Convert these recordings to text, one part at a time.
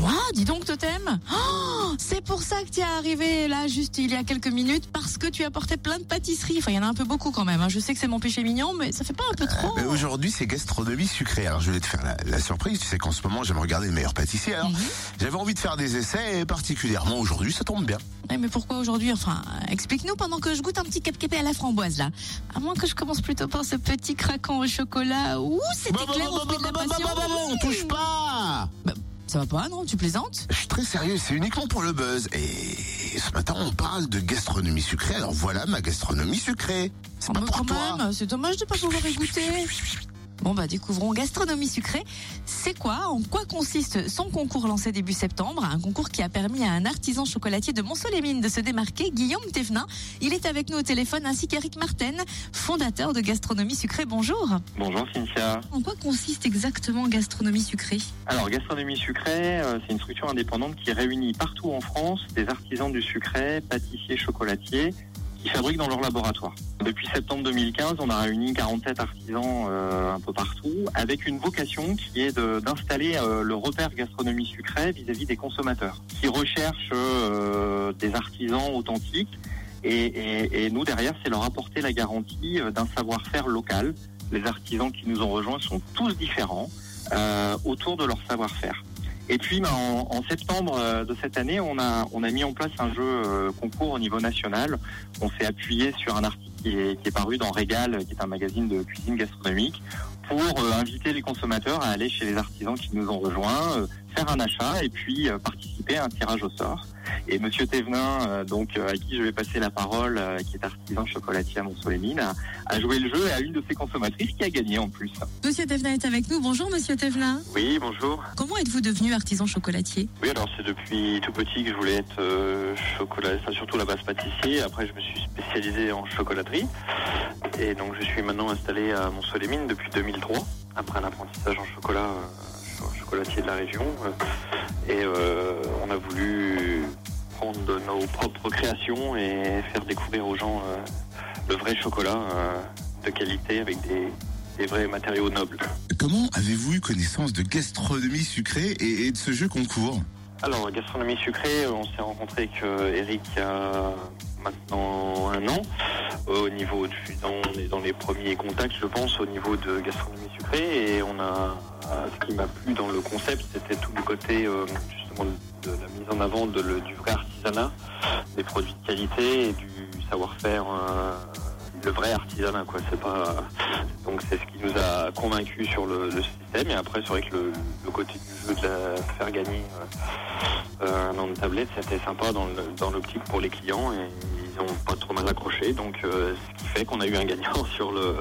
Ouah, dis donc Totem oh, C'est pour ça que tu es arrivé là juste il y a quelques minutes parce que tu apportais plein de pâtisseries. Enfin, il y en a un peu beaucoup quand même. hein. Je sais que c'est mon péché mignon, mais ça fait pas un peu trop Mais aujourd'hui, c'est gastronomie sucrée. Alors, je voulais te faire la, la surprise. Tu sais qu'en ce moment, j'aime regarder le meilleur pâtissier. Alors, Mhm. j'avais envie de faire des essais et particulièrement aujourd'hui, ça tombe bien. Ouais, Mais pourquoi aujourd'hui Enfin, explique-nous pendant que je goûte un petit cap-capé à la framboise là. À moins que je commence plutôt par ce petit craquant au chocolat. Ouh, au de la bon, passion. bon, bon, bon, on touche pas Bah, ça va pas, non Tu plaisantes Je suis très sérieux, c'est uniquement pour le buzz. Et ce matin, on parle de gastronomie sucrée. Alors voilà ma gastronomie sucrée. C'est Oh, pas mais pour toi. c'est dommage de pas pouvoir y goûter. Bon bah découvrons gastronomie sucrée. C'est quoi En quoi consiste son concours lancé début septembre? Un concours qui a permis à un artisan chocolatier de Mont-Soleil-Mines de se démarquer, Guillaume Thévenin. Il est avec nous au téléphone ainsi qu'Éric Marten, fondateur de Gastronomie sucrée. Bonjour. Bonjour Cynthia. En quoi consiste exactement gastronomie sucrée? Alors Gastronomie Sucrée, euh, c'est une structure indépendante qui réunit partout en France des artisans du sucré, pâtissiers, chocolatiers, fabriquent dans leur laboratoire. Depuis septembre 2015, on a réuni 47 artisans euh, un peu partout, avec une vocation qui est d'installer euh, le repère gastronomie sucrée vis-à-vis des consommateurs, qui recherchent euh, des artisans authentiques. Et, et- et nous, derrière, c'est leur apporter la garantie euh, d'un savoir-faire local. Les artisans qui nous ont rejoints sont tous différents euh, autour de leur savoir-faire. Et puis, ben, en, en septembre euh, de cette année, on a, on a mis en place un jeu euh, concours au niveau national. On s'est appuyé sur un article qui est, paru dans Régal, qui est un magazine de cuisine gastronomique, pour euh, inviter les consommateurs à aller chez les artisans qui nous ont rejoints, faire un achat et puis participer à un tirage au sort. Et Monsieur Thévenin, euh, donc euh, à qui je vais passer la parole, euh, qui est artisan chocolatier à Mont-Soleil-Mines, a, joué le jeu et a une de ses consommatrices qui a gagné en plus. Monsieur Thévenin est avec nous. Bonjour Monsieur Thévenin. Oui, bonjour. Comment êtes-vous devenu artisan chocolatier? Oui, alors c'est depuis tout petit que je voulais être euh, chocolat, enfin, surtout la base pâtissier. Après, je me suis spécialisé en chocolaterie. Et donc, je suis maintenant installé à Mont-Soleil-Mines depuis 2003, après un apprentissage en chocolat, euh, cho- chocolatier de la région. Euh, Et euh, on a voulu prendre de nos propres créations et faire découvrir aux gens euh, le vrai chocolat de qualité avec des, des vrais matériaux nobles. Comment avez-vous eu connaissance de gastronomie sucrée et, et de ce jeu concours Alors, gastronomie sucrée, on s'est rencontré avec Eric il y a maintenant un an. Au niveau on est dans les premiers contacts, je pense, au niveau de gastronomie sucrée. Et on a, euh, ce qui m'a plu dans le concept, c'était tout le côté euh, justement de la mise en avant du vrai artisanat, des produits de qualité et du savoir-faire. euh, le vrai artisanat, quoi. C'est pas. Donc c'est ce qui nous a convaincus sur le, système. Et après, c'est vrai que le, côté du jeu de faire gagner euh, euh, un an de tablette, c'était sympa dans l'optique pour les clients ils ont pas trop mal accroché. Donc euh, ce qui fait qu'on a eu un gagnant sur le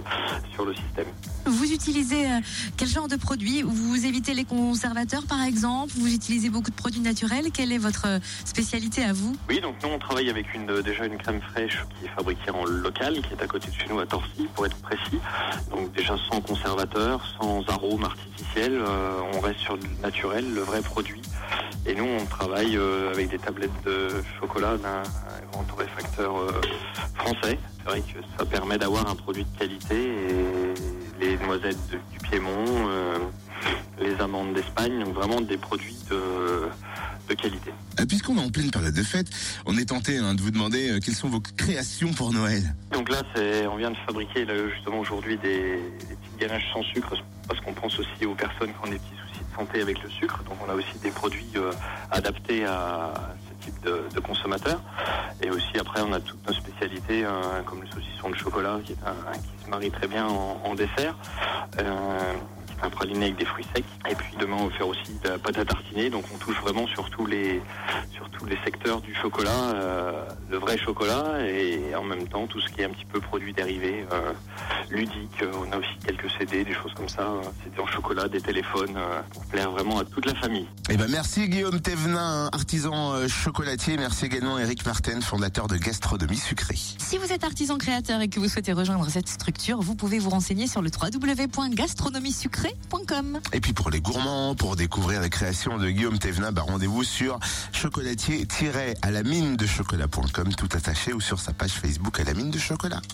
sur le système. Vous utilisez euh, quel genre de produits? Vous évitez les conservateurs par exemple? Vous utilisez beaucoup de produits naturels? Quelle est votre euh, spécialité à vous? Oui, donc nous on travaille avec une déjà une crème fraîche qui est fabriquée en local, qui est à côté de chez nous à Torcy, pour être précis. Donc déjà sans conservateur, sans arômes artificiels, euh, on reste sur le naturel, le vrai produit. Et nous on travaille euh, avec des tablettes de chocolat d'un grand torréfacteur euh, français. C'est vrai que ça permet d'avoir un produit de qualité et les noisettes de- du Piémont, euh, les amandes d'Espagne, donc vraiment des produits de, de qualité. Euh, Puisqu'on est en pleine période de fête, on est tenté hein, de vous demander euh, quelles sont vos créations pour Noël. Donc là, on vient de fabriquer là, justement aujourd'hui des, des petites ganaches sans sucre parce qu'on pense aussi aux personnes qui ont des petits soucis de santé avec le sucre. Donc on a aussi des produits euh, adaptés à de, consommateurs. Et aussi après, on a toutes nos spécialités euh, comme le saucisson de chocolat qui, est un, qui se marie très bien en, en dessert. Euh, qui est un praliné avec des fruits secs. Et puis demain, on va faire aussi de la pâte à tartiner. Donc on touche vraiment sur tous les, sur tous les secteurs du chocolat, euh, le vrai chocolat et en même temps tout ce qui est un petit peu produits dérivés, euh, ludiques. Euh, On a aussi quelques CD, des choses comme ça, euh, CD en chocolat, des téléphones, euh, pour plaire vraiment à toute la famille. Eh ben merci Guillaume Thévenin, artisan euh, chocolatier. Merci également Eric Martin, fondateur de Gastronomie Sucrée. Si vous êtes artisan créateur et que vous souhaitez rejoindre cette structure, vous pouvez vous renseigner sur le www.gastronomiesucrée.com. Et puis pour pour découvrir les créations de Guillaume Thévenin, bah rendez-vous sur chocolatier-à la mine de chocolat.com tout attaché ou sur sa page Facebook à la mine de chocolat.